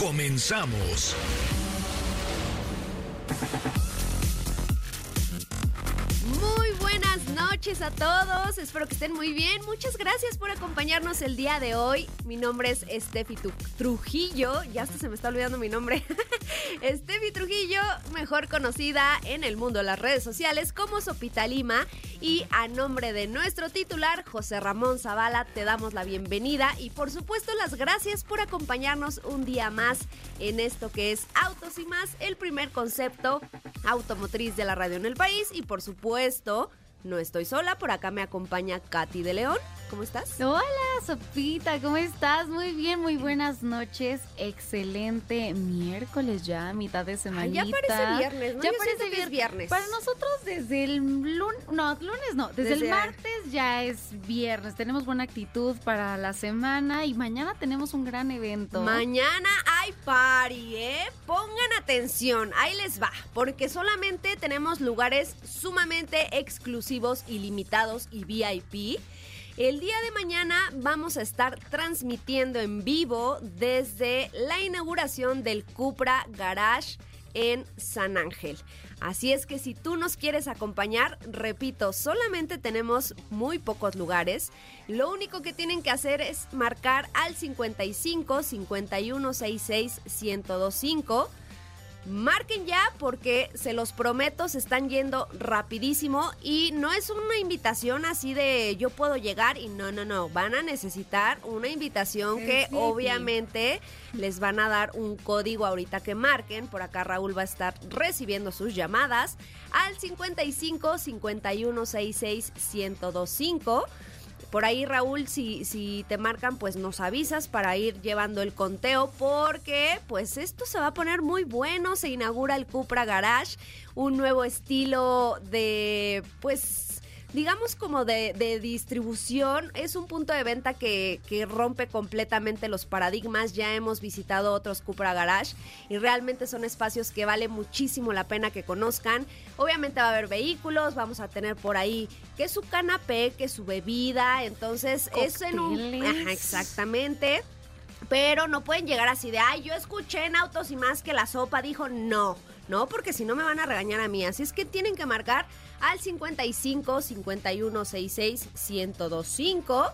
Comenzamos. Noches a todos, espero que estén muy bien. Muchas gracias por acompañarnos el día de hoy. Mi nombre es Steffi Trujillo, ya hasta se me está olvidando mi nombre. Steffi Trujillo, mejor conocida en el mundo de las redes sociales como Sopita Lima. Y a nombre de nuestro titular, José Ramón Zavala, te damos la bienvenida y por supuesto las gracias por acompañarnos un día más en esto que es Autos y más, el primer concepto automotriz de la radio en el país. Y por supuesto, no estoy sola, por acá me acompaña Katy de León. ¿Cómo estás? Hola, Sopita, ¿cómo estás? Muy bien, muy buenas noches. Excelente miércoles ya, mitad de Ay, semanita. ya parece viernes, ¿no? Ya Yo parece que es viernes. Para nosotros desde el lunes, no, lunes no, desde, Desde- el martes ya es viernes. Tenemos buena actitud para la semana y mañana tenemos un gran evento. Mañana hay party, ¿eh? Pongan atención, ahí les va, porque solamente tenemos lugares sumamente exclusivos y limitados y VIP. El día de mañana vamos a estar transmitiendo en vivo desde la inauguración del Cupra Garage en San Ángel. Así es que si tú nos quieres acompañar, repito, solamente tenemos muy pocos lugares. Lo único que tienen que hacer es marcar al 55 51 66 1025. Marquen ya porque se los prometo, se están yendo rapidísimo y no es una invitación así de yo puedo llegar y no, no, no, van a necesitar una invitación que Sí, sí. obviamente les van a dar un código ahorita que marquen. Por acá Raúl va a estar recibiendo sus llamadas al 55 51 66 1025. Por ahí, Raúl, si, si te marcan, pues nos avisas para ir llevando el conteo, porque pues esto se va a poner muy bueno. Se inaugura el Cupra Garage, un nuevo estilo de, pues, digamos como de, de distribución. Es un punto de venta que, que rompe completamente los paradigmas. Ya hemos visitado otros Cupra Garage y realmente son espacios que vale muchísimo la pena que conozcan. Obviamente va a haber vehículos, vamos a tener por ahí que su canapé, que su bebida, entonces es en un... Ajá, exactamente. Pero no pueden llegar así de, ay, yo escuché en autos y más que la sopa dijo no. No, porque si no me van a regañar a mí. Así es que tienen que marcar al 55 51 66 1025.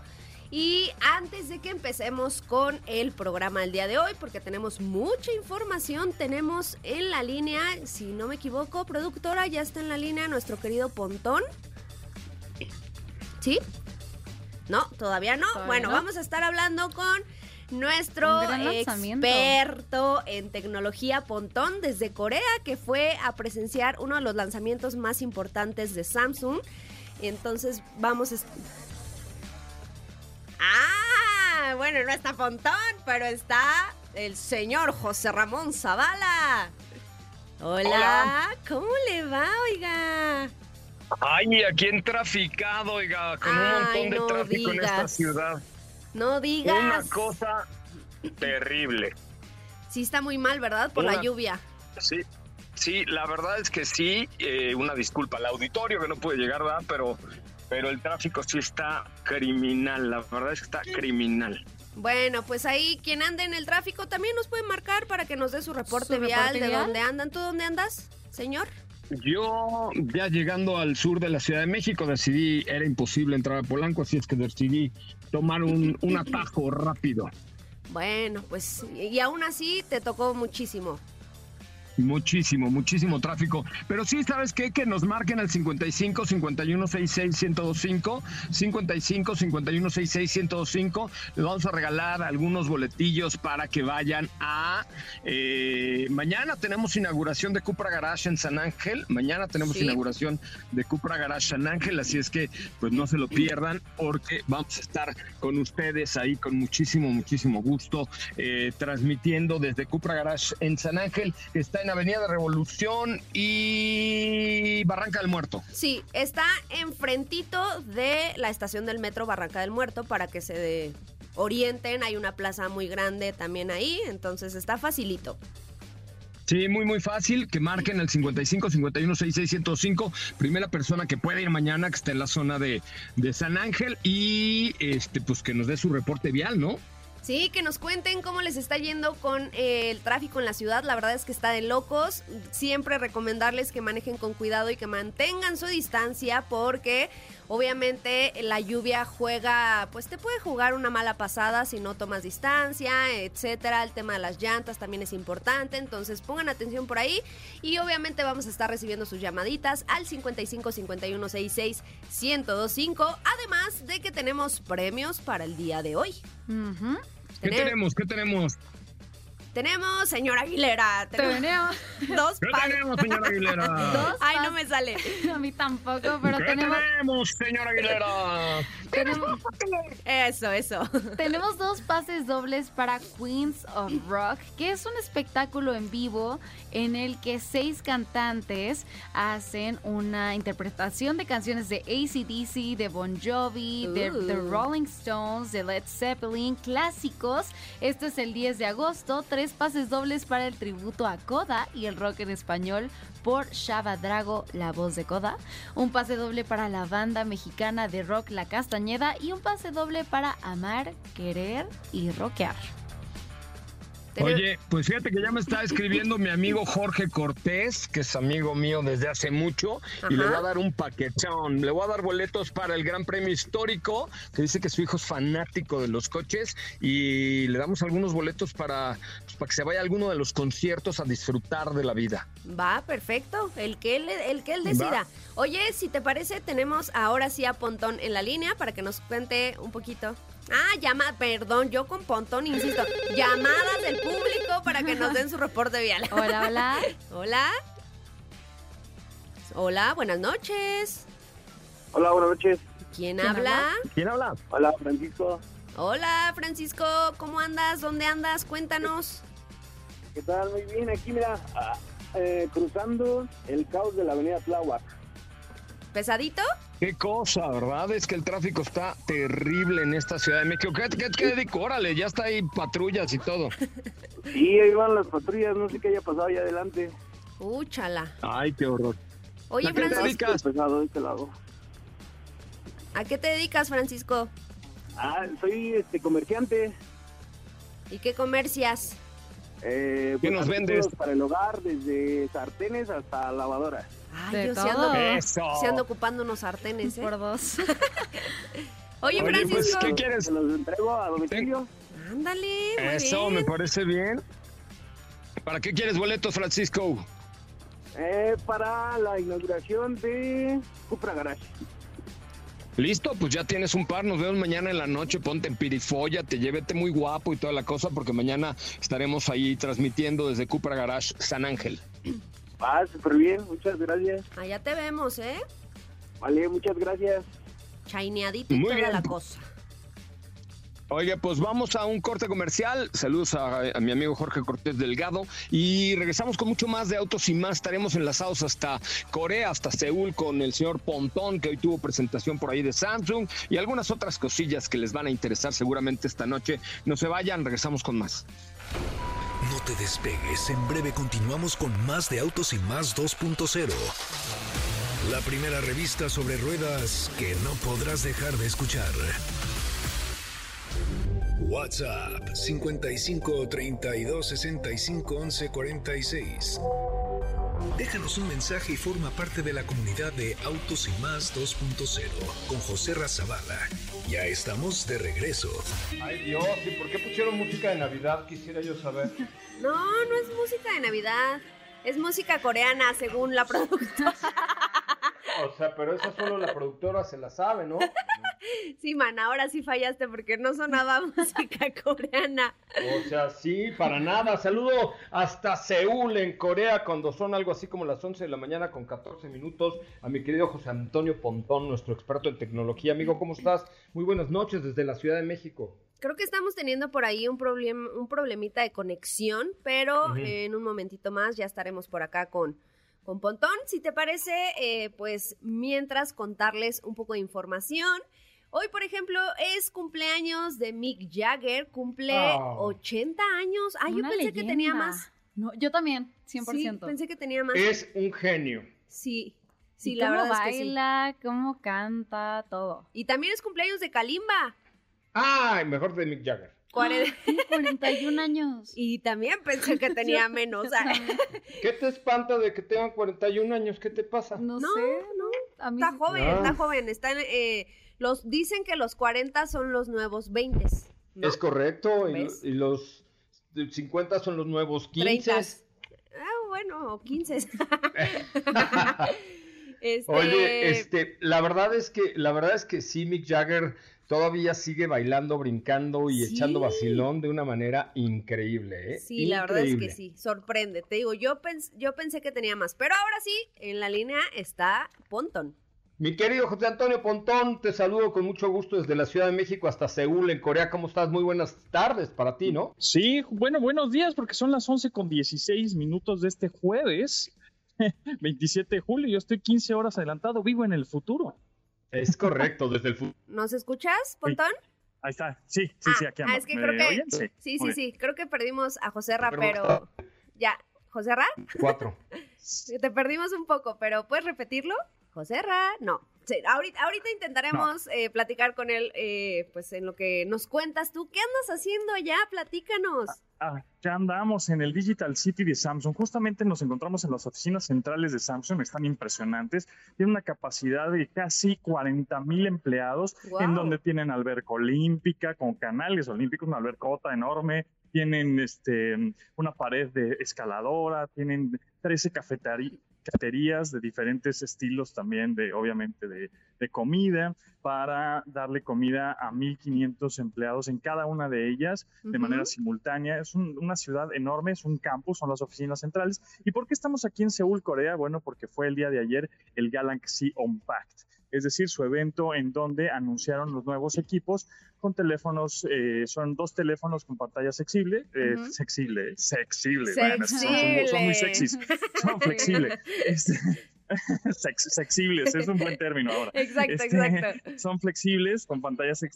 Y antes de que empecemos con el programa del día de hoy, porque tenemos mucha información, tenemos en la línea, si no me equivoco, productora, ya está en la línea nuestro querido Pontón. ¿Sí? No, todavía no. Todavía bueno, no. vamos a estar hablando con nuestro experto en tecnología Pontón desde Corea, que fue a presenciar uno de los lanzamientos más importantes de Samsung. Entonces vamos... a Ah, bueno, no está Pontón, pero está el señor José Ramón Zavala. Hola, Hola. ¿cómo le va, oiga? Ay, aquí en traficado, oiga, con un montón de no tráfico en esta ciudad. No digas. Una cosa terrible. Sí está muy mal, ¿verdad? Por la lluvia. Sí, sí, la verdad es que sí. eh, una disculpa al auditorio que no puede llegar, ¿verdad? Pero, pero el tráfico sí está criminal. La verdad es que está criminal. Bueno, pues ahí quien anda en el tráfico también nos puede marcar para que nos dé su reporte ¿Su vial reporte de vial? dónde andan. ¿Tú dónde andas, señor? Yo ya llegando al sur de la Ciudad de México decidí, era imposible entrar a Polanco, así es que decidí tomar un, un atajo rápido. Bueno, pues y aún así te tocó muchísimo. Muchísimo, muchísimo tráfico. Pero sí, ¿sabes qué? Que nos marquen al 55 51 66 1025, 55 51 66 1025. Les vamos a regalar algunos boletillos para que vayan a. Eh, mañana tenemos inauguración de Cupra Garage en San Ángel. Mañana tenemos Sí. inauguración de Cupra Garage San Ángel. Así es que, pues no se lo pierdan, porque vamos a estar con ustedes ahí con muchísimo, muchísimo gusto, eh, transmitiendo desde Cupra Garage en San Ángel. Está en Avenida Revolución y Barranca del Muerto. Sí, está enfrentito de la estación del metro Barranca del Muerto para que se de- orienten. Hay una plaza muy grande también ahí, entonces está facilito. Sí, muy, muy fácil. Que marquen el 55 51 66 105. Primera persona que puede ir mañana, que está en la zona de, de San Ángel. Y este, pues que nos dé su reporte vial, ¿no? Sí, que nos cuenten cómo les está yendo con eh, el tráfico en la ciudad. La verdad es que está de locos. Siempre recomendarles que manejen con cuidado y que mantengan su distancia porque obviamente la lluvia juega, pues te puede jugar una mala pasada si no tomas distancia, etcétera. El tema de las llantas también es importante, entonces pongan atención por ahí y obviamente vamos a estar recibiendo sus llamaditas al 55 51 66 1025, además de que tenemos premios para el día de hoy. ¿Qué tenemos? ¿Qué tenemos? Tenemos, señora Aguilera, tenemos Tenemos dos ¿Qué tenemos, señora Aguilera? dos Ay, no me sale. A mí tampoco, pero ¿Qué tenemos, tenemos, señora Aguilera? tenemos, Eso, eso. tenemos dos pases dobles para Queens of Rock, que es un espectáculo en vivo en el que seis cantantes hacen una interpretación de canciones de ACDC, de Bon Jovi, de Uh. The Rolling Stones, de Led Zeppelin, clásicos. Esto es el 10 de agosto, tres pases dobles para el tributo a Coda y el rock en español por Shaba Drago, la voz de Coda, un pase doble para la banda mexicana de rock La Castañeda y un pase doble para amar, querer y rockear. Oye, pues fíjate que ya me está escribiendo mi amigo Jorge Cortés, que es amigo mío desde hace mucho, y le voy a dar un paquetón. Le voy a dar boletos para el Gran Premio Histórico, que dice que su hijo es fanático de los coches, y le damos algunos boletos para, pues, para que se vaya a alguno de los conciertos a disfrutar de la vida. Va, perfecto. El que él, el que él decida. Va. Oye, si te parece, tenemos ahora sí a Pontón en la línea para que nos cuente un poquito. Ah, llama, perdón, yo con Pontón, insisto. Llamadas del público para que nos den su reporte vial. Hola, hola. Hola. Hola, buenas noches. Hola, buenas noches. ¿Quién ¿Quién habla? ¿Quién habla? Hola, Francisco. Hola, Francisco. ¿Cómo andas? ¿Dónde andas? Cuéntanos. ¿Qué tal? Muy bien. Aquí, mira, ah, eh, cruzando el caos de la avenida Tláhuac. ¿Pesadito? Qué cosa, ¿verdad? Es que el tráfico está terrible en esta Ciudad de México. ¿Qué, qué, qué digo? Órale, ya está ahí patrullas y todo. Sí, ahí van las patrullas. No sé qué haya pasado allá adelante. Úchala. Ay, qué horror. Oye, ¿A qué te Francisco, dedicas? pesado de este lado. ¿a qué te dedicas, Francisco? Ah, soy este comerciante. ¿Y qué comercias? Eh, ¿Qué nos artículos vendes? Para el hogar, desde sartenes hasta lavadoras. Ay, De yo sí todo. ando, ocupando unos sartenes, ¿eh? Por dos. Oye, Oye, pues, Francisco. ¿qué quieres? Se los entrego a domicilio. Ándale, Eso, bien. me parece bien. ¿Para qué quieres boletos, Francisco? Eh, para la inauguración de Cupra Garage. Listo, pues ya tienes un par. Nos vemos mañana en la noche. Ponte en pirifolla, te llévete muy guapo y toda la cosa, porque mañana estaremos ahí transmitiendo desde Cupra Garage San Ángel. Ah, súper bien. Muchas gracias. Allá te vemos, ¿eh? Vale, muchas gracias. Chaineadito y Muy toda bien. la cosa. Oye, pues vamos a un corte comercial. Saludos a, a mi amigo Jorge Cortés Delgado. Y regresamos con mucho más de autos y más. Estaremos enlazados hasta Corea, hasta Seúl, con el señor Pontón, que hoy tuvo presentación por ahí de Samsung. Y algunas otras cosillas que les van a interesar seguramente esta noche. No se vayan, regresamos con más. No te despegues, en breve continuamos con más de Autos y Más 2.0. La primera revista sobre ruedas que no podrás dejar de escuchar. WhatsApp 55 32 65 11 46. Déjanos un mensaje y forma parte de la comunidad de Autos y Más 2.0 con José Razabala. Ya estamos de regreso. Ay Dios, ¿y por qué pusieron música de Navidad? Quisiera yo saber. No, no es música de Navidad. Es música coreana, según la productora. O sea, pero esa solo la productora se la sabe, ¿no? Sí, man, ahora sí fallaste porque no sonaba música coreana. O sea, sí, para nada. Saludo hasta Seúl, en Corea, cuando son algo así como las 11 de la mañana con 14 minutos. A mi querido José Antonio Pontón, nuestro experto en tecnología. Amigo, ¿cómo estás? Muy buenas noches desde la Ciudad de México. Creo que estamos teniendo por ahí un, problem, un problemita de conexión, pero en un momentito más ya estaremos por acá con, con Pontón. Si te parece, eh, pues mientras contarles un poco de información. Hoy, por ejemplo, es cumpleaños de Mick Jagger, cumple Oh. 80 años. Ah, yo pensé que tenía más. No, yo también, Sí, 100%. pensé que tenía más. Es un genio. Sí, sí, la cómo verdad es que sí. baila, cómo canta, todo. Y también es cumpleaños de Kalimba. Ay, mejor de Mick Jagger. cuare- Tiene 41 años. Y también pensé que tenía menos. ¿Qué te espanta de que tengan 41 años? ¿Qué te pasa? No, No, sé. no, A mí Está sí- joven, Ah. está joven. Están, eh, los, dicen que los 40 son los nuevos 20. ¿no? Es correcto. Y, los 50 son los nuevos 15. 30. Ah, bueno, o 15. Este, Oye, este, la verdad es que, la verdad es que sí, Mick Jagger todavía sigue bailando, brincando y Sí. echando vacilón de una manera increíble, ¿eh? Sí, la verdad es que sí, sorprende. Te digo, yo, pens- yo pensé que tenía más, pero ahora sí, en la línea está Ponton. Mi querido José Antonio Pontón, te saludo con mucho gusto desde la Ciudad de México hasta Seúl, en Corea. ¿Cómo estás? Muy buenas tardes para ti, ¿no? Sí, bueno, buenos días, porque son las 11 con 16 minutos de este jueves, 27 de julio. Yo estoy 15 horas adelantado, vivo en el futuro. Es correcto, desde el futuro. ¿Nos escuchas, Pontón? Ahí está, sí, sí, sí, aquí ah, ando. es que ¿Me creo que oyen? Sí, sí, sí, creo que perdimos a José Ra, Pero- pero ya, José Ra, Cuatro. te perdimos un poco, pero ¿puedes repetirlo? José Ra, no. Sí, ahorita, ahorita intentaremos eh, platicar con él, eh, pues en lo que nos cuentas tú. ¿Qué andas haciendo allá? Platícanos. Ah, ya andamos en el Digital City de Samsung. Justamente nos encontramos en las oficinas centrales de Samsung. Están impresionantes. Tienen una capacidad de casi 40 mil empleados, en donde tienen alberca olímpica con canales olímpicos, una albercota enorme. Tienen este, una pared de escaladora, tienen 13 cafeteri- cafeterías de diferentes estilos también, de obviamente de, de comida, para darle comida a 1.500 empleados en cada una de ellas de manera simultánea. Es un- una ciudad enorme, es un campus, son las oficinas centrales. ¿Y por qué estamos aquí en Seúl, Corea? Bueno, porque fue el día de ayer el Galaxy Unpacked, es decir, su evento en donde anunciaron los nuevos equipos con teléfonos, eh, son dos teléfonos con pantalla sexible, eh, Ujú. sexible, sexible, bueno, son, son muy- son muy sexys, son flexibles, este, sex- sexibles, es un buen término ahora. Exacto, Este, exacto. Son flexibles con pantallas eh,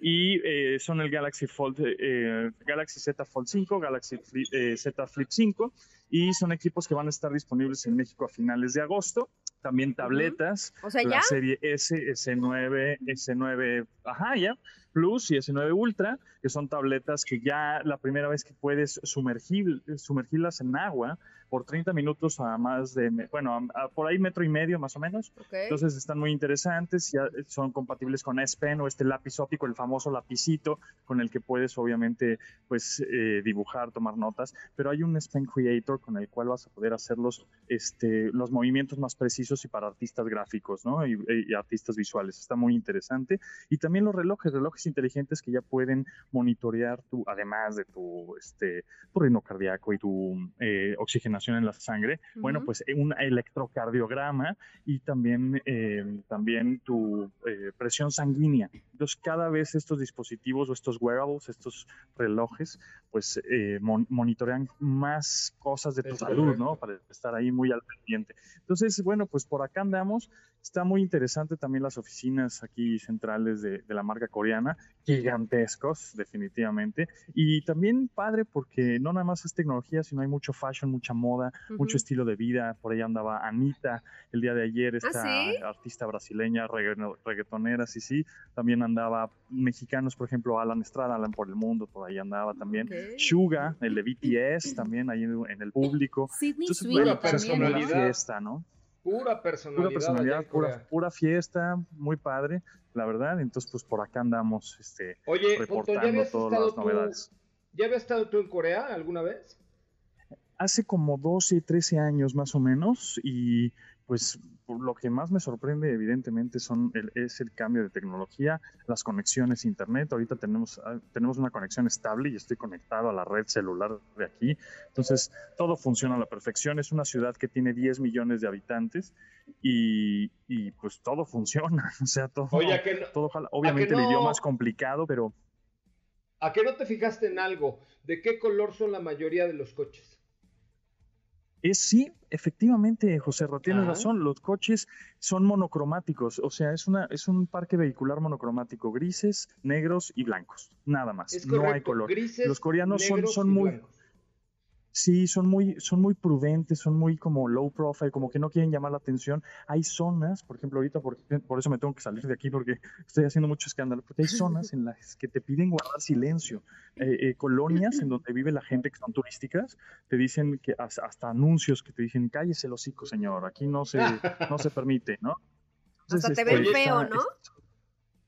y eh, son el Galaxy Fold, eh, Galaxy Z Fold 5, Galaxy Flip, eh, Z Flip 5 y son equipos que van a estar disponibles en México a finales de agosto. También tabletas, O sea, la ya. serie S, S9, S9, ajá, ya, Plus y S9 Ultra, que son tabletas que ya la primera vez que puedes sumergir, sumergirlas en agua por 30 minutos a más de, bueno, a- a por ahí metro y medio más o menos. Ok. Entonces están muy interesantes, ya son compatibles con S Pen o este lápiz óptico, el famoso lapicito con el que puedes obviamente pues eh, dibujar, tomar notas, pero hay un S Pen Creator con el cual vas a poder hacer los, este, los movimientos más precisos y para artistas gráficos, ¿no? Y, y artistas visuales. Está muy interesante. Y también los relojes, relojes inteligentes que ya pueden monitorear tu, además de tu, este, tu ritmo cardíaco y tu eh, oxigenación en la sangre, bueno, pues eh, un electrocardiograma y también, eh, también tu eh, presión sanguínea. Entonces, cada vez estos dispositivos o estos wearables, estos relojes, pues eh, mon- monitorean más cosas de tu Es salud, correcto. ¿no? Para estar ahí muy al pendiente. Entonces, bueno, pues por acá andamos. Está muy interesante también las oficinas aquí centrales de, de la marca coreana, gigantescos, definitivamente. Y también padre porque no nada más es tecnología, sino hay mucho fashion, mucha moda, mucho estilo de vida. Por ahí andaba Anita el día de ayer, esta ¿Ah, sí? artista brasileña, regga- reggaetonera, sí, sí. También andaba mexicanos, por ejemplo, Alan Estrada, Alan por el mundo, por ahí andaba también. Ok. Suga, el de BTS, también ahí en, el público. Sidney Entonces, bueno, pues es como ¿no? fiesta, ¿no? Pura personalidad. Pura personalidad, pura, pura fiesta, muy padre, la verdad. Entonces, pues por acá andamos este, Oye, Ponto, ¿ya reportando todas las tú- novedades. ¿Ya habías estado tú en Corea alguna vez? hace como 12, 13 años más o menos y pues lo que más me sorprende evidentemente son el, es el cambio de tecnología, las conexiones a internet. Ahorita tenemos, ah, tenemos una conexión estable y estoy conectado a la red celular de aquí. Entonces todo funciona a la perfección. Es una ciudad que tiene 10 millones de habitantes y, y pues todo funciona. O sea, todo, todo obviamente el idioma es complicado, pero... ¿A qué no te fijaste en algo? ¿De qué color son la mayoría de los coches? Es sí, efectivamente, José tienes razón, los coches son monocromáticos, o sea, es una es un parque vehicular monocromático, grises, negros y blancos, nada más, no hay color. los coreanos son, son muy Sí, son muy, son muy prudentes, son muy como low profile, como que no quieren llamar la atención. Hay zonas, por ejemplo, ahorita por, por eso me tengo que salir de aquí porque estoy haciendo mucho escándalo, porque hay zonas en las que te piden guardar silencio. Eh, eh, colonias en donde vive la gente que son turísticas, te dicen que hasta, anuncios que te dicen, cállese el hocico, señor, aquí no se, no se permite, ¿no? hasta te ven feo, ¿no?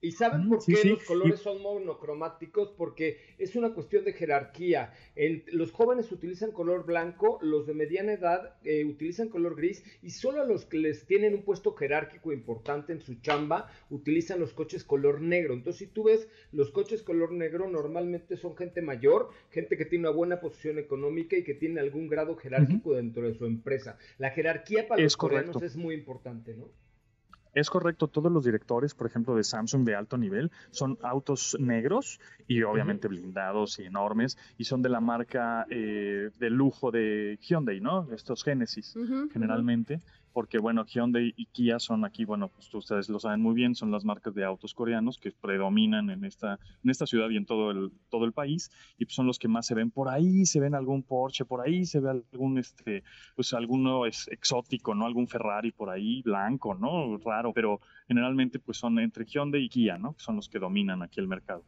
¿Y saben por qué los colores son monocromáticos? Porque es una cuestión de jerarquía. los jóvenes utilizan color blanco, los de mediana edad eh, utilizan color gris y solo los que les tienen un puesto jerárquico importante en su chamba utilizan los coches color negro. Entonces, si tú ves los coches color negro, normalmente son gente mayor, gente que tiene una buena posición económica y que tiene algún grado jerárquico dentro de su empresa. La jerarquía para los coreanos es muy importante, ¿no? Es correcto, todos los directores, por ejemplo, de Samsung de alto nivel, son autos negros y obviamente blindados y enormes y son de la marca eh, de lujo de Hyundai, ¿no? Estos Genesis, generalmente porque bueno, Hyundai y Kia son aquí, bueno, pues ustedes lo saben muy bien, son las marcas de autos coreanos que predominan en esta, en esta ciudad y en todo el, todo el país, y pues son los que más se ven por ahí, se ven algún Porsche por ahí, se ve algún, este, pues alguno es exótico, ¿no? Algún Ferrari por ahí, blanco, ¿no? Raro, pero generalmente pues son entre Hyundai y Kia, ¿no? Son los que dominan aquí el mercado.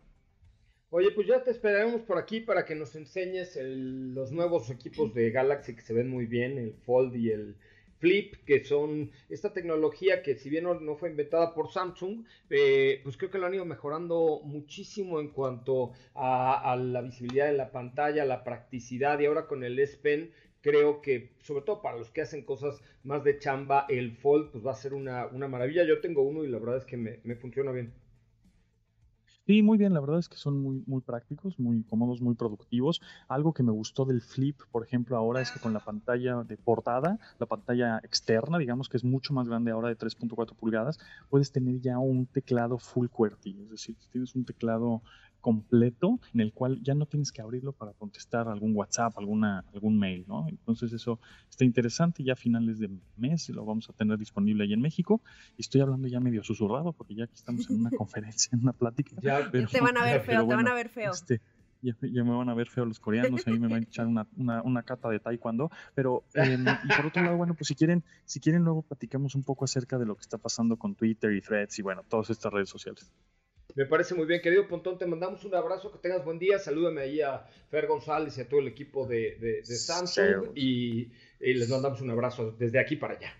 Oye, pues ya te esperaremos por aquí para que nos enseñes los nuevos equipos de Galaxy que se ven muy bien, el Fold y el Flip, que son esta tecnología que si bien no, fue inventada por Samsung, eh, pues creo que lo han ido mejorando muchísimo en cuanto a, la visibilidad de la pantalla, la practicidad y ahora con el S Pen creo que sobre todo para los que hacen cosas más de chamba, el Fold pues va a ser una, maravilla. Yo tengo uno y la verdad es que me funciona bien. Sí, muy bien, la verdad es que son muy, muy prácticos, muy cómodos, muy productivos. Algo que me gustó del Flip, por ejemplo, ahora es que con la pantalla de portada, la pantalla externa, digamos que es mucho más grande ahora de 3.4 pulgadas, puedes tener ya un teclado full QWERTY, es decir, tienes un teclado completo en el cual ya no tienes que abrirlo para contestar algún WhatsApp, alguna, algún mail, ¿no? Entonces eso está interesante, ya a finales de mes lo vamos a tener disponible ahí en México estoy hablando ya medio susurrado porque ya aquí estamos en una conferencia, en una plática. Ya, te van a ver feo, te van a ver feo. Este, ya, me van a ver feo los coreanos, a mí me van a echar una, una, cata de taekwondo, pero y por otro lado, bueno, pues si quieren, si quieren luego platicamos un poco acerca de lo que está pasando con Twitter y Threads y bueno, todas estas redes sociales. Me parece muy bien, querido Pontón. Te mandamos un abrazo, que tengas buen día. Salúdame ahí a Fer González y a todo el equipo de, de, Samsung. Y, les mandamos un abrazo desde aquí para allá.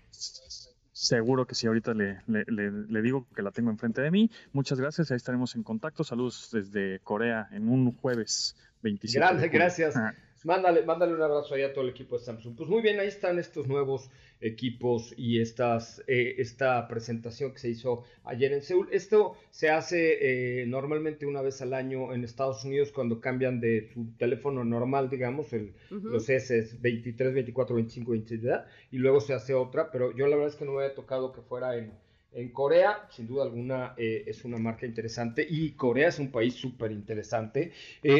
Seguro que sí, ahorita le, le, digo que la tengo enfrente de mí. Muchas gracias, ahí estaremos en contacto. Saludos desde Corea en un jueves 27. Gracias, gracias. Mándale, mándale un abrazo ahí a todo el equipo de Samsung. Pues muy bien, ahí están estos nuevos equipos y estas, eh, esta presentación que se hizo ayer en Seúl. Esto se hace eh, normalmente una vez al año en Estados Unidos cuando cambian de su teléfono normal, digamos, el, los S 23, 24, 25, 26, y luego se hace otra, pero yo la verdad es que no me había tocado que fuera en, en Corea, sin duda alguna, eh, es una marca interesante y Corea es un país súper interesante.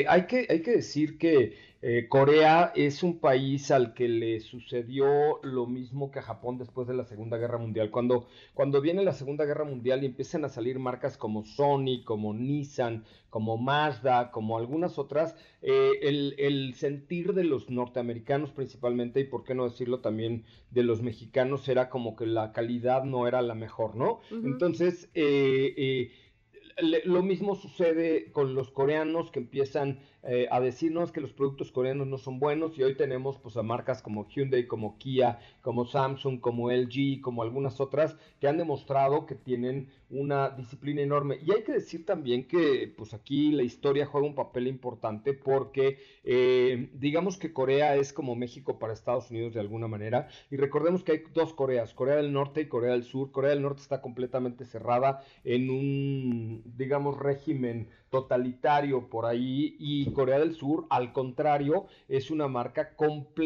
hay, que, hay que decir que eh, Corea es un país al que le sucedió lo mismo que a Japón después de la Segunda Guerra Mundial. Cuando, cuando viene la Segunda Guerra Mundial y empiezan a salir marcas como Sony, como Nissan, como Mazda, como algunas otras, eh, el, sentir de los norteamericanos principalmente, y por qué no decirlo también de los mexicanos, era como que la calidad no era la mejor, ¿no? Entonces, eh, lo mismo sucede con los coreanos que empiezan eh, a decirnos que los productos coreanos no son buenos y hoy tenemos pues a marcas como Hyundai, como Kia, como Samsung, como LG, como algunas otras que han demostrado que tienen una disciplina enorme. Y hay que decir también que pues aquí la historia juega un papel importante porque eh, digamos que Corea es como México para Estados Unidos de alguna manera. Y recordemos que hay dos Coreas, Corea del Norte y Corea del Sur. Corea del Norte está completamente cerrada en un, digamos, régimen totalitario por ahí y Corea del Sur, al contrario, es una marca,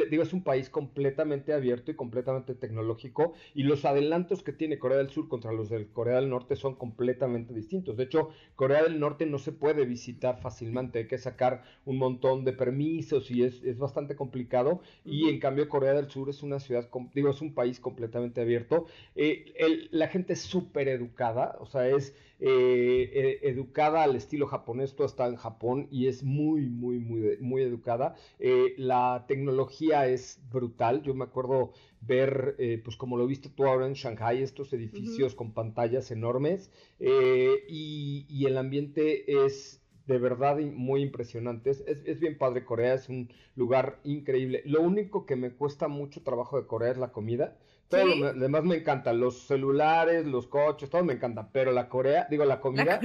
digo, es un país completamente abierto y completamente tecnológico y los adelantos que tiene Corea del Sur contra los de Corea del Norte son completamente distintos. De hecho, Corea del Norte no se puede visitar fácilmente, hay que sacar un montón de permisos y es, es bastante complicado y en cambio Corea del Sur es una ciudad, digo, es un país completamente abierto. Eh, la gente es súper educada, o sea, es eh, eh, educada al estilo japonés, todo está en Japón y es muy, muy, muy, muy educada. Eh, la tecnología es brutal, yo me acuerdo ver, pues como lo viste tú ahora en Shanghai, estos edificios con pantallas enormes y, y el ambiente es de verdad muy impresionante. Es, es, bien padre Corea, es un lugar increíble. Lo único que me cuesta mucho trabajo de Corea es la comida. Todo lo demás me encanta, los celulares, los coches, todo me encanta, pero la Corea, digo la comida,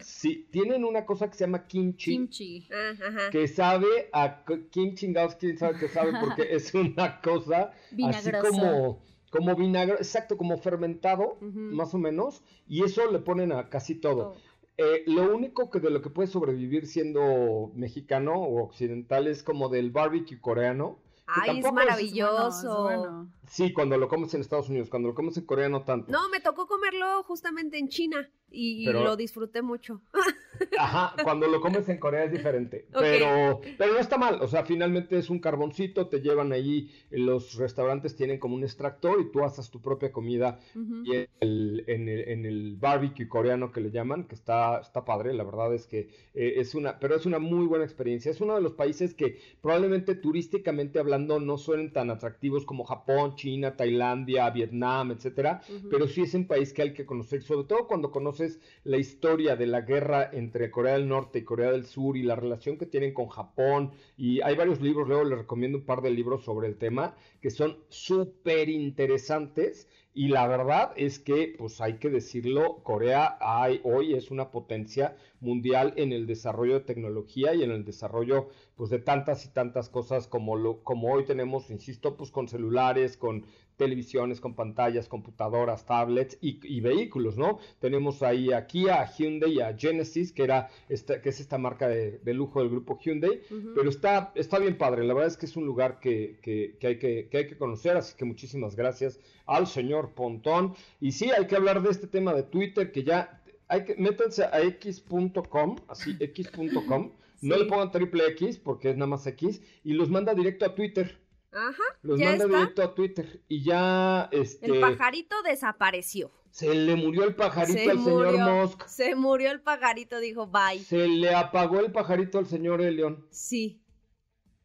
sí, tienen una cosa que se llama kimchi, kimchi. Ah, que sabe a kimchi, quién sabe qué sabe, porque es una cosa así como como vinagre, exacto, como fermentado, más o menos, y eso le ponen a casi todo. Eh, lo único que de lo que puedes sobrevivir siendo mexicano o occidental es como del barbecue coreano, Ay, es maravilloso. Sí, cuando lo comes en Estados Unidos, cuando lo comes en Corea no tanto. No, me tocó comerlo justamente en China y lo disfruté mucho. Ajá, cuando lo comes en Corea es diferente, pero, pero no está mal, o sea, finalmente es un carboncito, te llevan allí, los restaurantes tienen como un extractor y tú haces tu propia comida y en, el, en, el, barbecue coreano que le llaman, que está, está padre, la verdad es que eh, es una, pero es una muy buena experiencia, es uno de los países que probablemente turísticamente hablando no suenen tan atractivos como Japón, China, Tailandia, Vietnam, etcétera, pero sí es un país que hay que conocer, sobre todo cuando conoces la historia de la guerra entre Corea del Norte y Corea del Sur y la relación que tienen con Japón. Y hay varios libros, luego les recomiendo un par de libros sobre el tema, que son súper interesantes. Y la verdad es que, pues hay que decirlo, Corea hay, hoy es una potencia mundial en el desarrollo de tecnología y en el desarrollo pues de tantas y tantas cosas como lo como hoy tenemos, insisto, pues con celulares, con televisiones con pantallas, computadoras, tablets y, vehículos, ¿no? Tenemos ahí a Kia, a Hyundai, a Genesis, que, era esta, que es esta marca de, lujo del grupo Hyundai, pero está, está bien padre, la verdad es que es un lugar que, hay que, hay que conocer, así que muchísimas gracias al señor Pontón. Y sí, hay que hablar de este tema de Twitter, que ya hay que, métanse a x.com, así, x.com, no le pongan triple X porque es nada más X, y los manda directo a Twitter. Ajá. Los manda directo a Twitter y ya este. El pajarito desapareció. Se le murió el pajarito al señor Musk. Se murió el pajarito, dijo bye. Se le apagó el pajarito al señor Elion. Sí.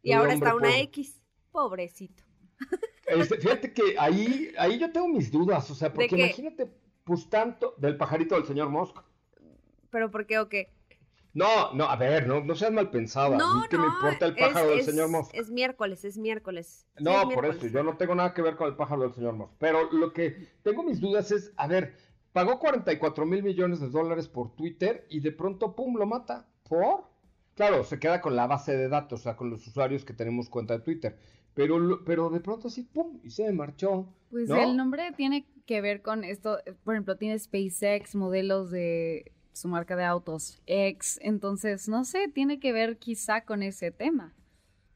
Y ahora está una X. Pobrecito. Este, fíjate que ahí, ahí yo tengo mis dudas, o sea, porque imagínate, pues tanto del pajarito del señor Musk. ¿Pero por qué o qué? No, no, a ver, no, no seas mal pensada. No, ¿Qué me importa el pájaro del señor Moss? Es miércoles, es miércoles. No, por eso, yo no tengo nada que ver con el pájaro del señor Moss. Pero lo que tengo mis dudas es, a ver, pagó 44 mil millones de dólares por Twitter y de pronto, pum, lo mata. ¿Por? Claro, se queda con la base de datos, o sea, con los usuarios que tenemos cuenta de Twitter. Pero, pero de pronto así, pum, y se marchó. Pues el nombre tiene que ver con esto, por ejemplo, tiene SpaceX, modelos de su marca de autos, ex. Entonces, no sé, tiene que ver quizá con ese tema.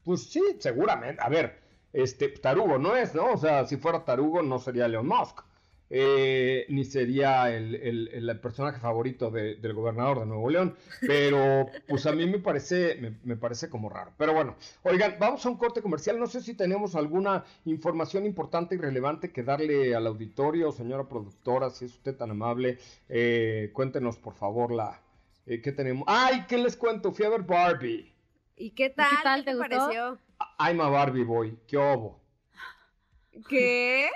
Pues sí, seguramente. A ver, este, Tarugo no es, ¿no? O sea, si fuera Tarugo no sería Elon Musk. Eh, ni sería el, personaje favorito del gobernador de Nuevo León, pero pues a mí me parece, me, parece como raro. Pero bueno, oigan, vamos a un corte comercial. No sé si tenemos alguna información importante y relevante que darle al auditorio, señora productora, si es usted tan amable, eh, cuéntenos por favor la eh, que tenemos. ¡Ay, qué les cuento! Fui a ver Barbie. ¿Y qué tal? ¿Qué, tal te, pareció? I'm a Barbie boy, qué obo. ¿Qué?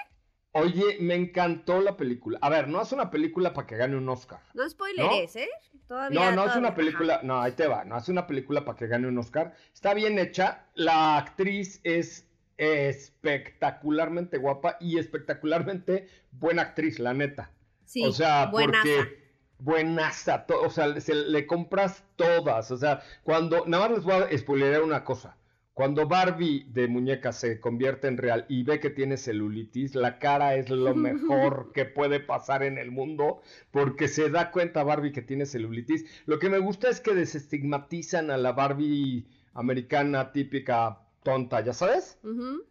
Oye, me encantó la película. A ver, no es una película para que gane un Oscar. No spoileres, ¿eh? Todavía, No, no es una película, no, ahí te va, no es una película para que gane un Oscar. Está bien hecha, la actriz es espectacularmente guapa y espectacularmente buena actriz, la neta. Sí, o sea, buenaza. porque buenaza, o sea, se, le compras todas, o sea, cuando, nada más les voy a spoilear una cosa. Cuando Barbie de muñeca se convierte en real y ve que tiene celulitis, la cara es lo mejor que puede pasar en el mundo porque se da cuenta Barbie que tiene celulitis. Lo que me gusta es que desestigmatizan a la Barbie americana típica tonta, ¿ya sabes? Ujú.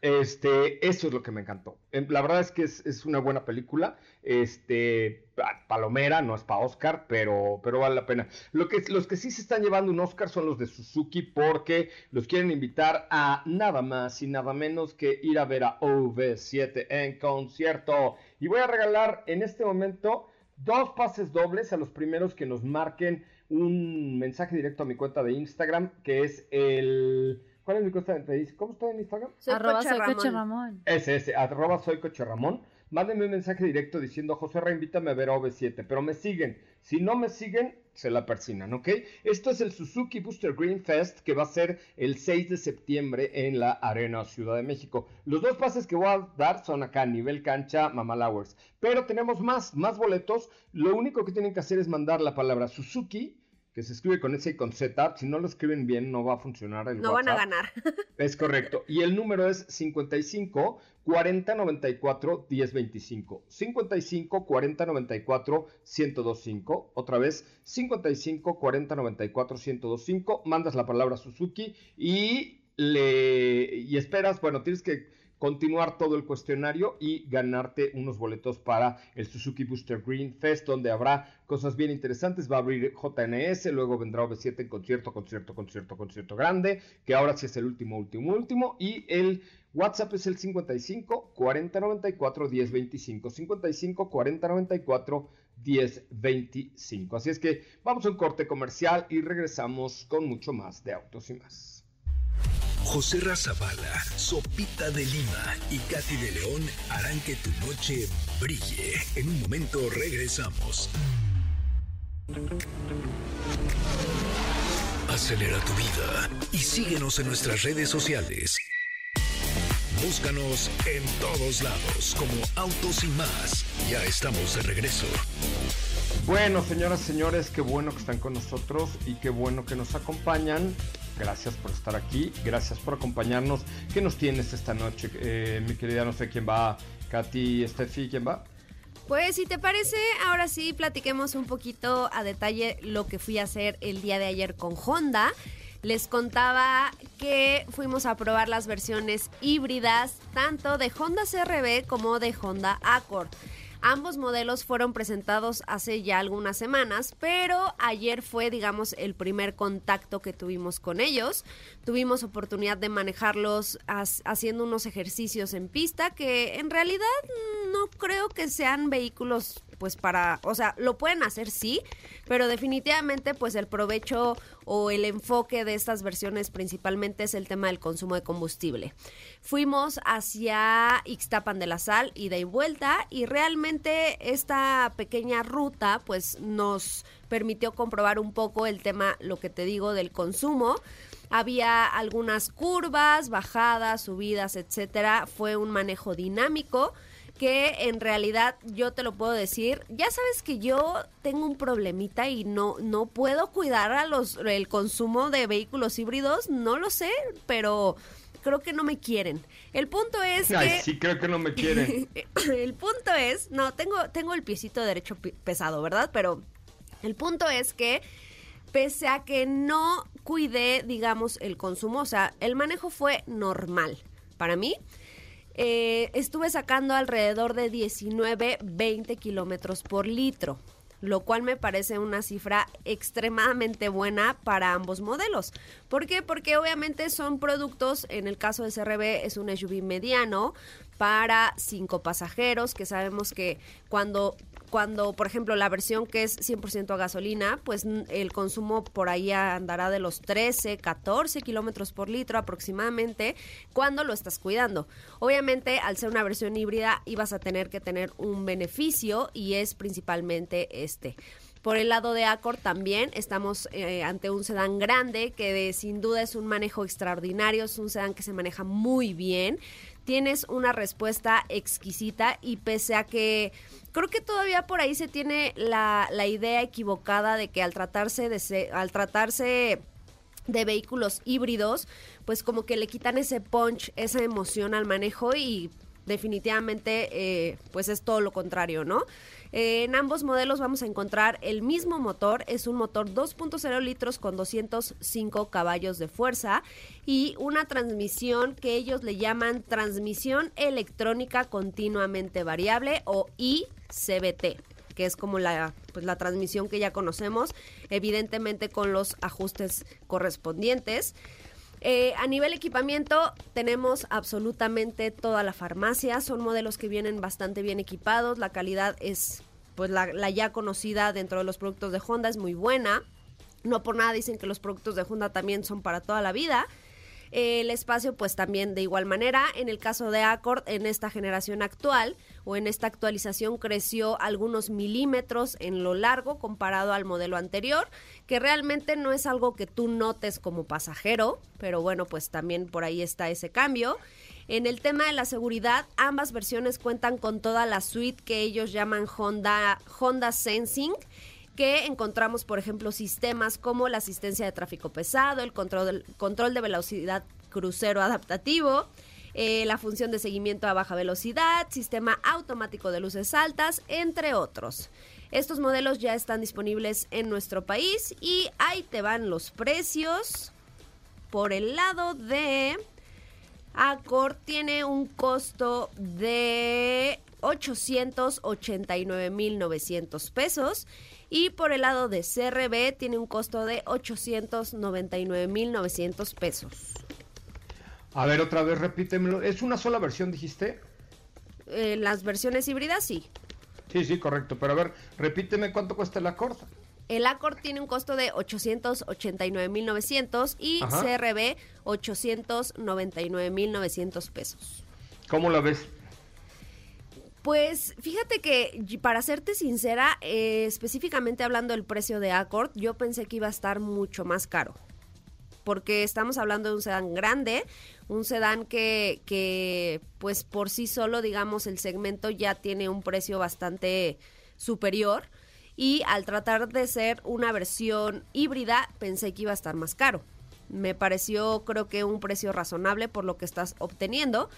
Este, eso es lo que me encantó. La verdad es que es, una buena película. Este, pa- palomera, no es para Oscar, pero, pero vale la pena. Lo que, los que sí se están llevando un Oscar son los de Suzuki porque los quieren invitar a nada más y nada menos que ir a ver a OV7 en concierto. Y voy a regalar en este momento dos pases dobles a los primeros que nos marquen un mensaje directo a mi cuenta de Instagram, que es el... ¿Cuál es mi cuenta de Instagram? ¿Cómo está en Instagram? Soy Arroba soy Ramón. Coche Ramón. Ese, ese, arroba soy Coche Ramón. Mándenme un mensaje directo diciendo, José Ra, invítame a ver a OV7, pero me siguen. Si no me siguen, se la persinan, ¿ok? Esto es el Suzuki Booster Green Fest que va a ser el 6 de septiembre en la Arena Ciudad de México. Los dos pases que voy a dar son acá, nivel cancha, Mamalowers. Pero tenemos más, más boletos. Lo único que tienen que hacer es mandar la palabra Suzuki, que se escribe con S y con Z. Si no lo escriben bien, no va a funcionar el No van a WhatsApp. ganar. Es correcto. Y el número es 55 40 94 10 25. 55 40 94 1025. Otra vez, 55 40 94 1025. Mandas la palabra Suzuki y le y esperas, bueno, tienes que continuar todo el cuestionario y ganarte unos boletos para el Suzuki Booster Green Fest, donde habrá cosas bien interesantes. Va a abrir JNS, luego vendrá OV7 en concierto, concierto, concierto, concierto grande, que ahora sí es el último, último, último. Y el WhatsApp es el 55 40 94 10 25. 55 40 94 10 25. Así es que vamos a un corte comercial y regresamos con mucho más de autos y más. José Razabala, Sopita de Lima y Katy de León harán que tu noche brille. En un momento regresamos. Acelera tu vida y síguenos en nuestras redes sociales. Búscanos en todos lados como Autos y más. Ya estamos de regreso. Bueno, señoras, señores, qué bueno que están con nosotros y qué bueno que nos acompañan. Gracias por estar aquí, gracias por acompañarnos. ¿Qué nos tienes esta noche, eh, mi querida? No sé quién va, Katy, Steffi, ¿quién va? Pues si te parece, ahora sí platiquemos un poquito a detalle lo que fui a hacer el día de ayer con Honda. Les contaba que fuimos a probar las versiones híbridas tanto de Honda CRB como de Honda Accord. Ambos modelos fueron presentados hace ya algunas semanas, pero ayer fue, digamos, el primer contacto que tuvimos con ellos. Tuvimos oportunidad de manejarlos haciendo unos ejercicios en pista que en realidad no creo que sean vehículos pues para, o sea, lo pueden hacer sí, pero definitivamente pues el provecho o el enfoque de estas versiones principalmente es el tema del consumo de combustible. Fuimos hacia Ixtapan de la Sal, ida y vuelta, y realmente esta pequeña ruta pues nos permitió comprobar un poco el tema, lo que te digo, del consumo. Había algunas curvas, bajadas, subidas, etcétera. Fue un manejo dinámico que en realidad yo te lo puedo decir, ya sabes que yo tengo un problemita y no no puedo cuidar a los el consumo de vehículos híbridos, no lo sé, pero creo que no me quieren. El punto es Ay, que sí, creo que no me quieren. el punto es, no, tengo, tengo el piecito derecho pesado, ¿verdad? Pero el punto es que pese a que no cuidé, digamos, el consumo, o sea, el manejo fue normal para mí. Eh, estuve sacando alrededor de 19, 20 kilómetros por litro, lo cual me parece una cifra extremadamente buena para ambos modelos. ¿Por qué? Porque obviamente son productos, en el caso de CRB es un SUV mediano, para cinco pasajeros, que sabemos que cuando cuando, por ejemplo, la versión que es 100% a gasolina, pues el consumo por ahí andará de los 13, 14 kilómetros por litro aproximadamente cuando lo estás cuidando. Obviamente, al ser una versión híbrida, ibas a tener que tener un beneficio y es principalmente este. Por el lado de Accord también estamos eh, ante un sedán grande que sin duda es un manejo extraordinario, es un sedán que se maneja muy bien. Tienes una respuesta exquisita y pese a que creo que todavía por ahí se tiene la, la idea equivocada de que al tratarse de al tratarse de vehículos híbridos, pues como que le quitan ese punch, esa emoción al manejo y definitivamente eh, pues es todo lo contrario, ¿no? En ambos modelos vamos a encontrar el mismo motor, es un motor 2.0 litros con 205 caballos de fuerza y una transmisión que ellos le llaman transmisión electrónica continuamente variable o ICBT que es como la, pues, la transmisión que ya conocemos, evidentemente con los ajustes correspondientes. Eh, a nivel equipamiento tenemos absolutamente toda la farmacia, son modelos que vienen bastante bien equipados, la calidad es pues la, la ya conocida dentro de los productos de Honda es muy buena, no por nada dicen que los productos de Honda también son para toda la vida el espacio pues también de igual manera. En el caso de Accord, en esta generación actual o en esta actualización creció algunos milímetros en lo largo comparado al modelo anterior, que realmente no es algo que tú notes como pasajero, pero bueno, pues también por ahí está ese cambio. En el tema de la seguridad, ambas versiones cuentan con toda la suite que ellos llaman Honda, Honda Sensing que encontramos, por ejemplo, sistemas como la asistencia de tráfico pesado, el control, control de velocidad crucero adaptativo, eh, la función de seguimiento a baja velocidad, sistema automático de luces altas, entre otros. Estos modelos ya están disponibles en nuestro país y ahí te van los precios. Por el lado de Accord tiene un costo de 889.900 pesos y por el lado de CRB tiene un costo de 899.900 pesos. A ver, otra vez repítemelo. ¿Es una sola versión, dijiste? Eh, las versiones híbridas, sí. Sí, sí, correcto. Pero a ver, repíteme cuánto cuesta el Accord. El Accord tiene un costo de 889.900 y CRB 899.900 pesos. ¿Cómo la ves? Pues fíjate que para serte sincera, eh, específicamente hablando del precio de Accord, yo pensé que iba a estar mucho más caro. Porque estamos hablando de un sedán grande, un sedán que, que pues por sí solo, digamos, el segmento ya tiene un precio bastante superior. Y al tratar de ser una versión híbrida, pensé que iba a estar más caro. Me pareció, creo que, un precio razonable por lo que estás obteniendo.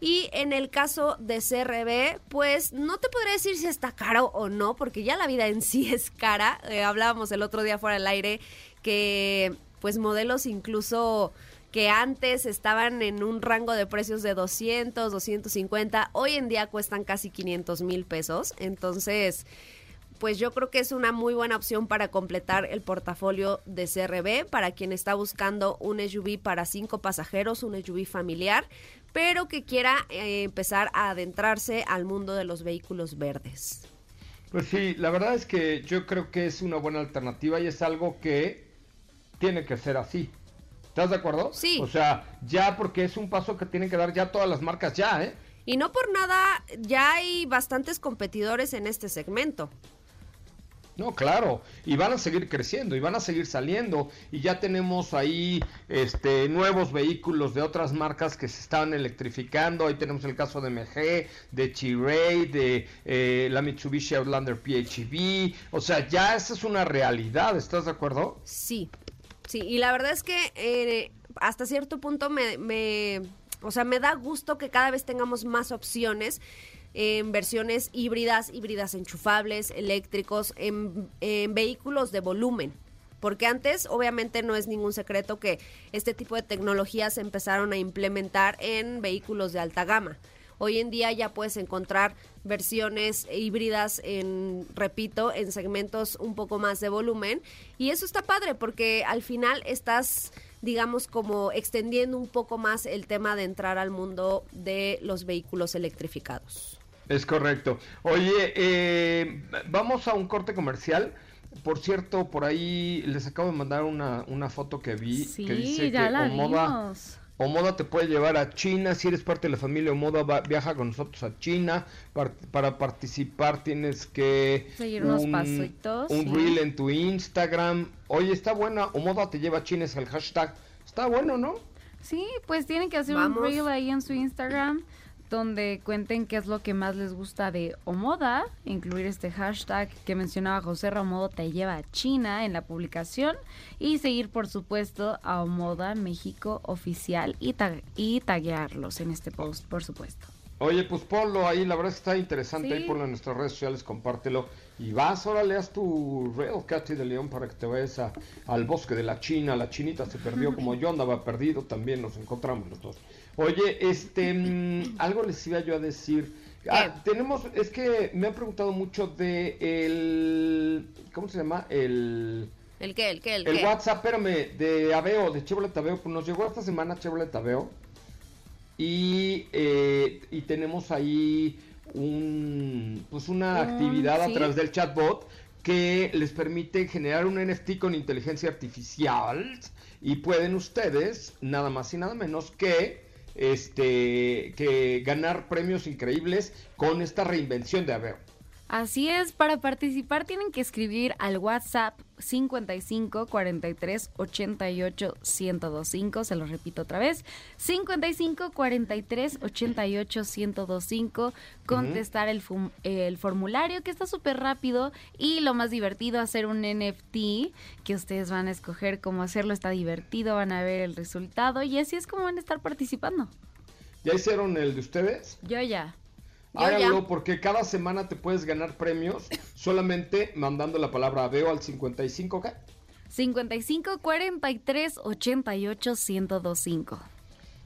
Y en el caso de CRB, pues no te podría decir si está caro o no, porque ya la vida en sí es cara. Eh, hablábamos el otro día fuera del aire que pues modelos incluso que antes estaban en un rango de precios de 200, 250, hoy en día cuestan casi 500 mil pesos. Entonces, pues yo creo que es una muy buena opción para completar el portafolio de CRB para quien está buscando un SUV para cinco pasajeros, un SUV familiar pero que quiera eh, empezar a adentrarse al mundo de los vehículos verdes. Pues sí, la verdad es que yo creo que es una buena alternativa y es algo que tiene que ser así. ¿Estás de acuerdo? Sí. O sea, ya porque es un paso que tienen que dar ya todas las marcas ya, ¿eh? Y no por nada, ya hay bastantes competidores en este segmento. No, claro, y van a seguir creciendo y van a seguir saliendo y ya tenemos ahí este nuevos vehículos de otras marcas que se están electrificando. Ahí tenemos el caso de MG, de Chiray, de eh, la Mitsubishi Outlander PHEV. O sea, ya esa es una realidad. ¿Estás de acuerdo? Sí, sí. Y la verdad es que eh, hasta cierto punto me, me, o sea, me da gusto que cada vez tengamos más opciones en versiones híbridas, híbridas enchufables, eléctricos, en, vehículos de volumen. Porque antes, obviamente, no es ningún secreto que este tipo de tecnologías se empezaron a implementar en vehículos de alta gama. Hoy en día ya puedes encontrar versiones híbridas en, repito, en segmentos un poco más de volumen. Y eso está padre porque al final estás digamos, como extendiendo un poco más el tema de entrar al mundo de los vehículos electrificados. Es correcto. Oye, eh, vamos a un corte comercial. Por cierto, por ahí les acabo de mandar una, una foto que vi Sí, que dice ya que la Omoda, vimos. Omoda te puede llevar a China. Si eres parte de la familia Omoda, va- viaja con nosotros a China. Par- para participar tienes que Seguir unos pasitos, un sí. reel en tu Instagram. Oye, está buena. Omoda te lleva a China es el hashtag. Está bueno, ¿no? Sí, pues tienen que hacer Vamos. un reel ahí en su Instagram donde cuenten qué es lo que más les gusta de Omoda, incluir este hashtag que mencionaba José Ramodo te lleva a China en la publicación y seguir por supuesto a Omoda México oficial y, tag- y taguearlos en este post, por supuesto. Oye, pues ponlo ahí, la verdad está interesante, Sí. ahí ponlo en nuestras redes sociales, compártelo. Y vas, ahora leas tu Real Katy de León para que te vayas a- al bosque de la China. La chinita se perdió como yo andaba perdido, también nos encontramos los dos. Oye, este, mm, algo les iba yo a decir. Ah, tenemos, es que me han preguntado mucho de el, ¿cómo se llama? El... ¿El qué? ¿El qué? ¿El, El qué? WhatsApp, espérame, de Aveo, de Chevrolet Aveo, pues nos llegó esta semana Chevrolet Aveo y, eh, y tenemos ahí un, pues una Un- actividad sí. a través del chatbot que les permite generar un NFT con inteligencia artificial y pueden ustedes nada más y nada menos que este que ganar premios increíbles con esta reinvención de Aveo. Así es, para participar tienen que escribir al WhatsApp 55 43 88 1025, se lo repito otra vez, 55 43 88 1025, contestar el, fum- el formulario que está súper rápido y lo más divertido, hacer un NFT que ustedes van a escoger cómo hacerlo, está divertido, van a ver el resultado y así es como van a estar participando. ¿Ya hicieron el de ustedes? Yo ya. Háganlo porque cada semana te puedes ganar premios solamente mandando la palabra veo al 55 ¿qué? 55 43 88 1025.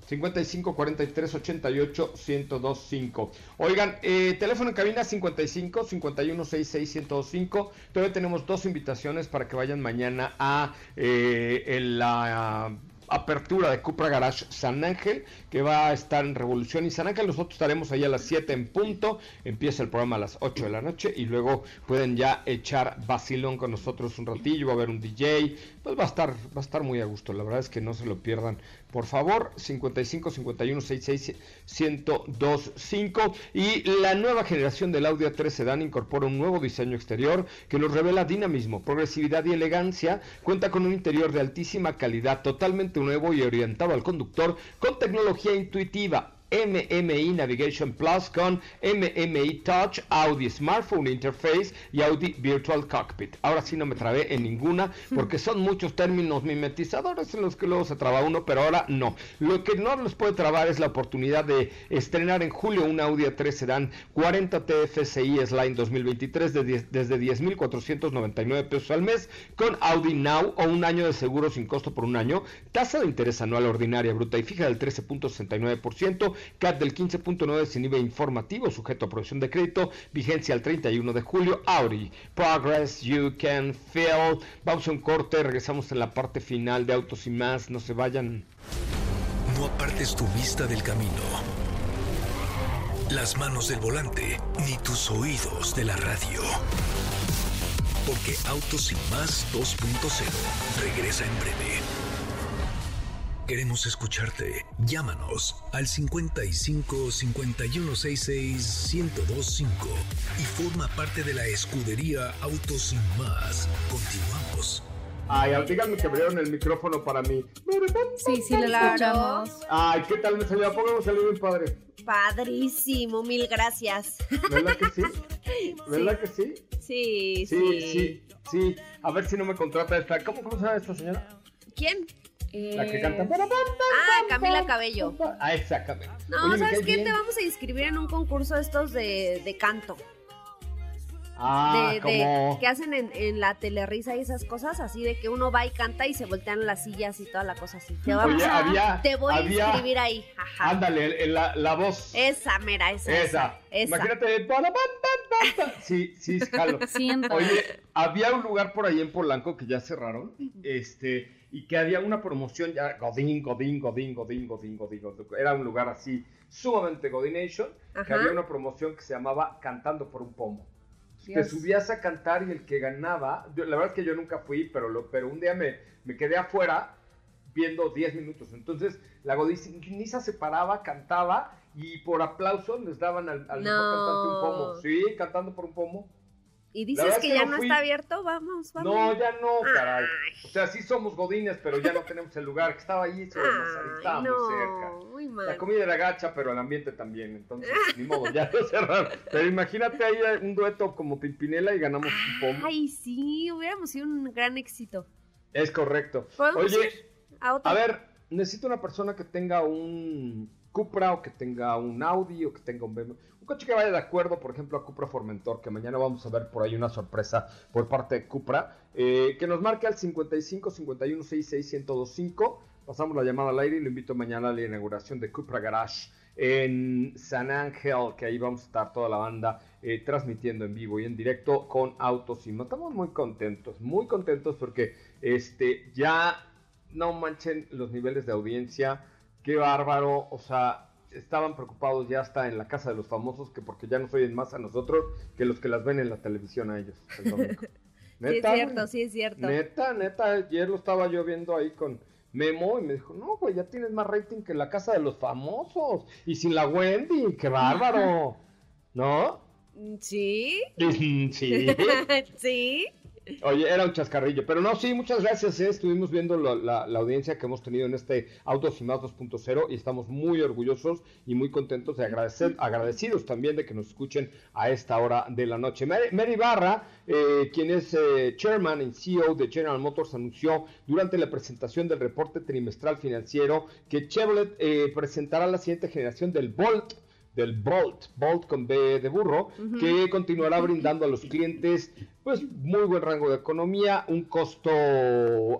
55 43 88 1025. Oigan, eh, teléfono en cabina 55 51 66 1025. Todavía tenemos dos invitaciones para que vayan mañana a eh, la apertura de Cupra Garage San Ángel, que va a estar en Revolución y San Ángel. Nosotros estaremos ahí a las 7 en punto. Empieza el programa a las 8 de la noche y luego pueden ya echar vacilón con nosotros un ratillo. Va a haber un DJ. Pues va a estar, va a estar muy a gusto. La verdad es que no se lo pierdan. Por favor, 55 51 66 1025 y la nueva generación del Audi A3 Sedan incorpora un nuevo diseño exterior que nos revela dinamismo, progresividad y elegancia. Cuenta con un interior de altísima calidad, totalmente nuevo y orientado al conductor con tecnología intuitiva. MMI Navigation Plus con MMI Touch, Audi Smartphone Interface y Audi Virtual Cockpit. Ahora sí no me trabé en ninguna porque son muchos términos mimetizadores en los que luego se traba uno, pero ahora no. Lo que no les puede trabar es la oportunidad de estrenar en julio un Audi A3 Sedan 40 TFSI S-Line 2023 de 10 desde 10.499 pesos al mes con Audi Now o un año de seguro sin costo por un año, tasa de interés anual ordinaria bruta y fija del 13.69%, CAT del 15.9 sin IVA informativo, sujeto a aprobación de crédito, vigencia al 31 de julio, Audi, Progress You Can Feel. Vamos a un corte, regresamos en la parte final de Autos y más, no se vayan. No apartes tu vista del camino, las manos del volante, ni tus oídos de la radio. Porque Autos y más 2.0 regresa en breve. Queremos escucharte. Llámanos al 55 5166 1025 y forma parte de la escudería Autos y más. Continuamos. Ay, díganme que abrieron el micrófono para mí. Sí, sí, lo escuchamos. Ay, ¿qué tal me salió? ¿A poco me salió bien padre? Padrísimo, mil gracias. ¿Verdad que sí? ¿Verdad que sí? Sí, sí. Sí, sí, sí. A ver si no me contrata esta. ¿Cómo, cómo se llama esta señora? ¿Quién? La que canta. Ah, Camila Cabello. Ah, exactamente. No, Oye, ¿sabes qué? bien. Te vamos a inscribir en un concurso de estos de, de canto. Ah, de, de- que hacen en, en la telerisa y esas cosas, así de que uno va y canta y se voltean las sillas y toda la cosa así. Te, vamos Oye, a- había- te voy había- a inscribir ahí. Ajá. Ándale, el- la, la voz. Esa, mera, esa. Esa. esa. Imagínate. Sí, sí, jalo. Siento. Oye, había un lugar por ahí en Polanco que ya cerraron, este, y que había una promoción ya, Godín, Godín, Godín, Godín, Godín, Godín, Godín. Era un lugar así, sumamente Godination, que Ajá. había una promoción que se llamaba Cantando por un Pomo. Te Dios. subías a cantar y el que ganaba, yo- la verdad es que yo nunca fui, pero, lo, pero un día me, me quedé afuera viendo 10 minutos. Entonces la godiniza se paraba, cantaba y por aplauso les daban al, al mejor No. cantante un pomo. Sí, cantando por un pomo. Y La dices que que ya no fui. está abierto, vamos, vamos. No, ya no, caray. Ay. O sea, sí somos godines, pero ya no tenemos el lugar que estaba ahí sobre no, muy cerca. muy La mal. comida era gacha, pero el ambiente también. Entonces, ni modo, ya lo cerraron. Pero imagínate ahí un dueto como Pimpinela y ganamos un pomo. Ay, sí, hubiéramos sido un gran éxito. Es correcto. ¿Podemos Oye, a ver, necesito una persona que tenga un Cupra o que tenga un Audi o que tenga un BMW. Un coche que vaya de acuerdo, por ejemplo, a Cupra Formentor, que mañana vamos a ver por ahí una sorpresa por parte de Cupra, eh, que nos marque al 55 51 66 1025. Pasamos la llamada al aire y lo invito mañana a la inauguración de Cupra Garage en San Ángel, que ahí vamos a estar toda la banda eh, transmitiendo en vivo y en directo con autos y. Estamos muy contentos, muy contentos porque este ya no manchen los niveles de audiencia, qué bárbaro, o sea, estaban preocupados ya hasta en la casa de los famosos que porque ya nos oyen más a nosotros que los que las ven en la televisión a ellos. el domingo. sí, es Neta, cierto, sí, es cierto. Neta, neta, ayer lo estaba yo viendo ahí con Memo y me dijo, no, güey, ya tienes más rating que la casa de los famosos. Y sin la Wendy, qué bárbaro. ¿No? Sí, sí. sí. Oye, era un chascarrillo. Pero no, sí, muchas gracias. ¿eh? Estuvimos viendo la, la- la audiencia que hemos tenido en este Autos y Más 2.0 y estamos muy orgullosos y muy contentos de agradecer, agradecidos también de que nos escuchen a esta hora de la noche. Mary, Mary Barra, eh, quien es eh, chairman y CEO de General Motors, anunció durante la presentación del reporte trimestral financiero que Chevrolet eh, presentará la siguiente generación del Bolt del Bolt, Bolt con B de burro, que continuará brindando a los clientes pues muy buen rango de economía, un costo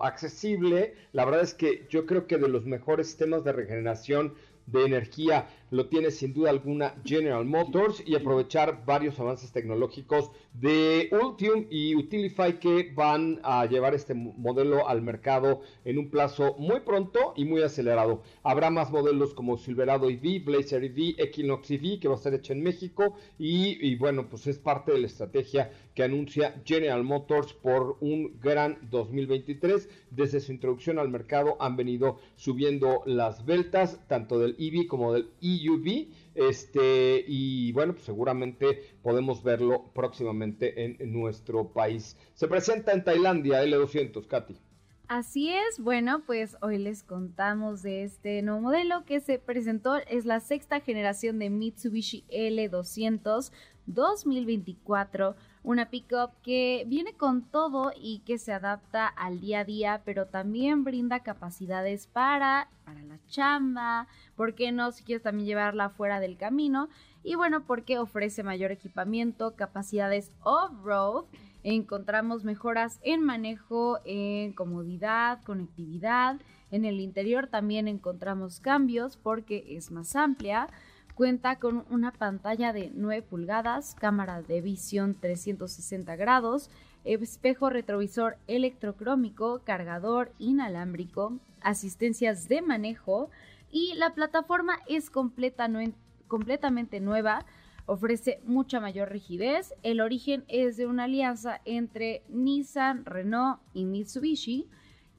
accesible. La verdad es que yo creo que de los mejores sistemas de regeneración de energía lo tiene sin duda alguna General Motors y aprovechar varios avances tecnológicos de Ultium y Utilify que van a llevar este mo- modelo al mercado en un plazo muy pronto y muy acelerado. Habrá más modelos como Silverado EV, Blazer EV, Equinox EV que va a ser hecho en México y, y bueno, pues es parte de la estrategia que anuncia General Motors por un gran 2023. Desde su introducción al mercado han venido subiendo las ventas tanto del EV como del EUV. Este, y bueno, pues seguramente podemos verlo próximamente en, en nuestro país. Se presenta en Tailandia L200, Katy. Así es, bueno, pues hoy les contamos de este nuevo modelo que se presentó, es la sexta generación de Mitsubishi L200 2024, una pickup que viene con todo y que se adapta al día a día, pero también brinda capacidades para, para la chamba, ¿por qué no? Si quieres también llevarla fuera del camino, y bueno, porque ofrece mayor equipamiento, capacidades off-road, encontramos mejoras en manejo, en comodidad, conectividad. En el interior también encontramos cambios porque es más amplia. Cuenta con una pantalla de 9 pulgadas, cámara de visión 360 grados, espejo retrovisor electrocrómico, cargador inalámbrico, asistencias de manejo y la plataforma es completa, completamente nueva ofrece mucha mayor rigidez. El origen es de una alianza entre Nissan, Renault y Mitsubishi.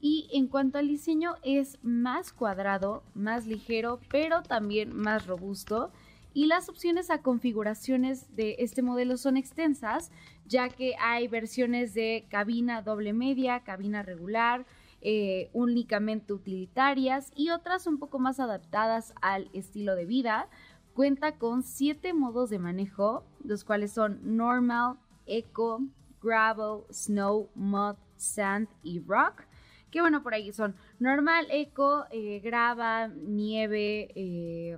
Y en cuanto al diseño es más cuadrado, más ligero, pero también más robusto. Y las opciones a configuraciones de este modelo son extensas, ya que hay versiones de cabina doble media, cabina regular, eh, únicamente utilitarias y otras un poco más adaptadas al estilo de vida. Cuenta con siete modos de manejo, los cuales son Normal, Eco, Gravel, Snow, Mud, Sand y Rock. Que bueno, por ahí son Normal, Eco, eh, Grava, Nieve, eh,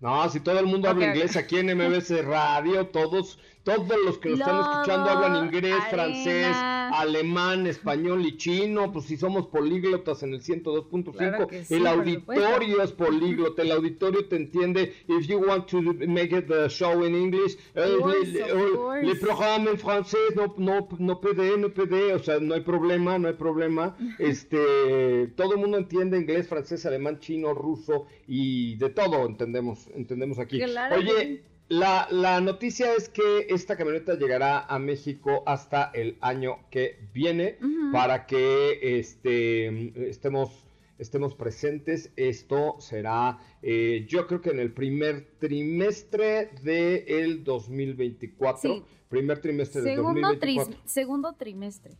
No, si todo el mundo habla inglés aquí en MBS Radio, todos, todos los que lo están escuchando hablan inglés, arena. francés, alemán, español y chino, pues si somos políglotas en el 102.5, Claro sí, el auditorio es políglota, el auditorio te entiende. If you want to make it the show in English, eh, course, le, of le- course. le programa en francés, no, no, no puede, no puede, o sea, no hay problema, no hay problema. Este, todo el mundo entiende inglés, francés, alemán, chino, ruso y de todo entendemos, entendemos aquí. Claro Oye. La, la noticia es que esta camioneta llegará a México hasta el año que viene para que este, estemos, estemos presentes. Esto será, eh, yo creo que en el primer trimestre del 2024. Sí. Primer trimestre del Segundo, 2024. tris- segundo trimestre.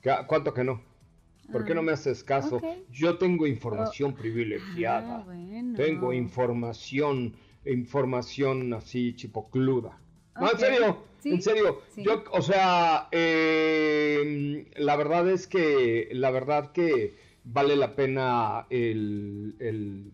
¿Qué- ¿Cuánto que no? ¿Por qué Ah, no me haces caso? Yo tengo información privilegiada. Ah, bueno. Tengo información, información así chipocluda. No, en serio, sí, en serio. sí. Yo, o sea, eh, la verdad es que, la verdad que vale la pena el, el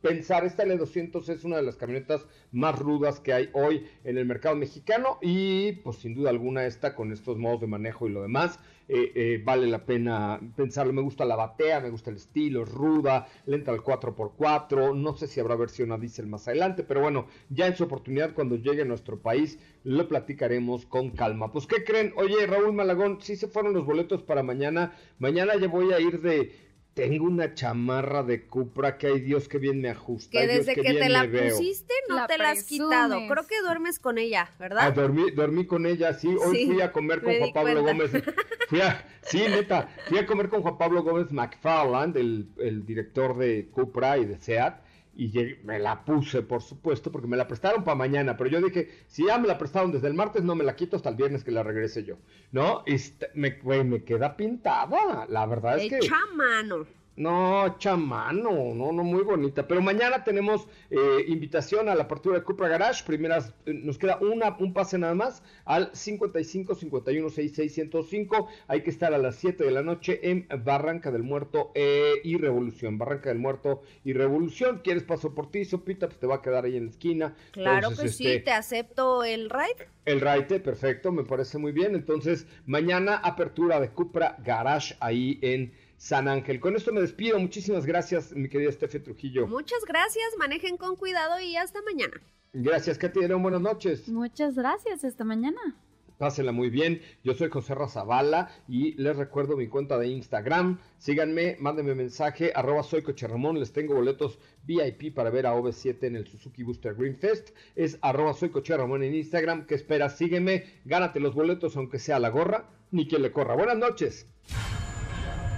pensar. Esta L200 es una de las camionetas más rudas que hay hoy en el mercado mexicano y, pues, sin duda alguna, esta con estos modos de manejo y lo demás, eh, eh, vale la pena pensarlo. Me gusta la batea, me gusta el estilo, es ruda, lenta al 4x4. No sé si habrá versión a diésel más adelante, pero bueno, ya en su oportunidad, cuando llegue a nuestro país, lo platicaremos con calma. Pues, ¿qué creen? Oye, Raúl Malagón, sí se fueron los boletos para mañana. Mañana ya voy a ir de. Tengo una chamarra de Cupra que ay Dios que bien me ajusta. Que desde que te la pusiste no La te la has quitado. Creo que duermes con ella, Ah, ¿verdad? dormí, dormí con ella, sí. Hoy Sí, fui a comer con me Juan Pablo cuenta. Gómez. Fui a, sí, neta, fui a comer con Juan Pablo Gómez McFarland, el, el director de Cupra y de SEAT. Y me la puse, por supuesto, porque me la prestaron para mañana. Pero yo dije, si ya me la prestaron desde el martes, no me la quito hasta el viernes que la regrese yo. ¿No? Este, me, me queda pintada. La verdad es que. Echa mano. No, chamano, no, no, muy bonita. Pero mañana tenemos eh, invitación a la apertura de Cupra Garage. Primeras, eh, nos queda una, un pase nada más al 55 51 66 105. Hay que estar a las 7 de la noche en Barranca del Muerto eh, y Revolución. Barranca del Muerto y Revolución. ¿Quieres paso por ti, Sopita? Pues te va a quedar ahí en la esquina. Claro Entonces, que sí, este, te acepto el ride. el raite, perfecto, me parece muy bien. Entonces, mañana apertura de Cupra Garage ahí en San Ángel. Con esto me despido. Muchísimas gracias, mi querida Estefe Trujillo. Muchas gracias, manejen con cuidado y hasta mañana. Gracias, Katy. Buenas noches. Muchas gracias. Hasta mañana. Pásenla muy bien. Yo soy José Razabala y les recuerdo mi cuenta de Instagram. Síganme, mándenme mensaje, arroba soy Coche Ramón. Les tengo boletos VIP para ver a OV7 en el Suzuki Booster Green Fest. Es arroba soy Coche Ramón en Instagram. ¿Qué esperas? Sígueme, gánate los boletos aunque sea la gorra, ni quien le corra. Buenas noches.